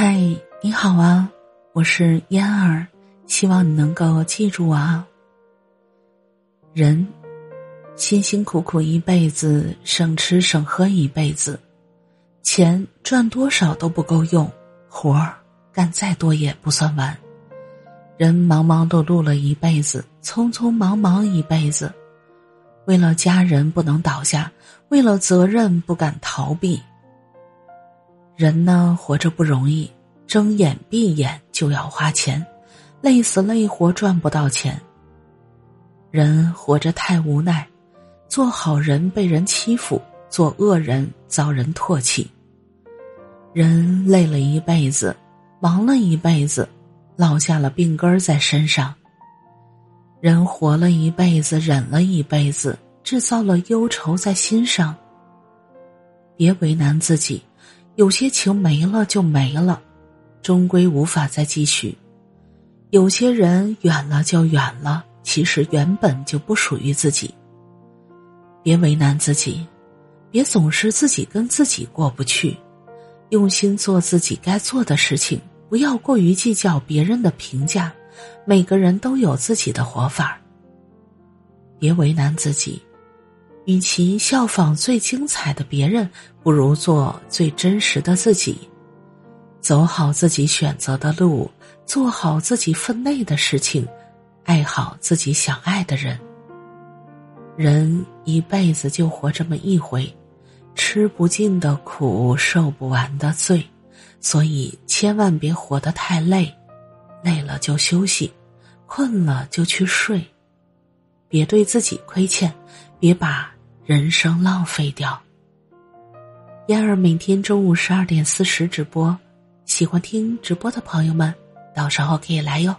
嗨，你好啊，我是嫣儿，希望你能够记住我啊。人辛辛苦苦一辈子，省吃省喝一辈子，钱赚多少都不够用，活儿干再多也不算完。人忙忙碌碌了一辈子，匆匆忙忙一辈子，为了家人不能倒下，为了责任不敢逃避。人呢，活着不容易，睁眼闭眼就要花钱，累死累活赚不到钱。人活着太无奈，做好人被人欺负，做恶人遭人唾弃。人累了一辈子，忙了一辈子，落下了病根儿在身上。人活了一辈子，忍了一辈子，制造了忧愁在心上。别为难自己。有些情没了就没了，终归无法再继续；有些人远了就远了，其实原本就不属于自己。别为难自己，别总是自己跟自己过不去，用心做自己该做的事情，不要过于计较别人的评价。每个人都有自己的活法。别为难自己。与其效仿最精彩的别人，不如做最真实的自己，走好自己选择的路，做好自己分内的事情，爱好自己想爱的人。人一辈子就活这么一回，吃不尽的苦，受不完的罪，所以千万别活得太累，累了就休息，困了就去睡，别对自己亏欠，别把。人生浪费掉。燕儿每天中午十二点四十直播，喜欢听直播的朋友们，到时候可以来哟。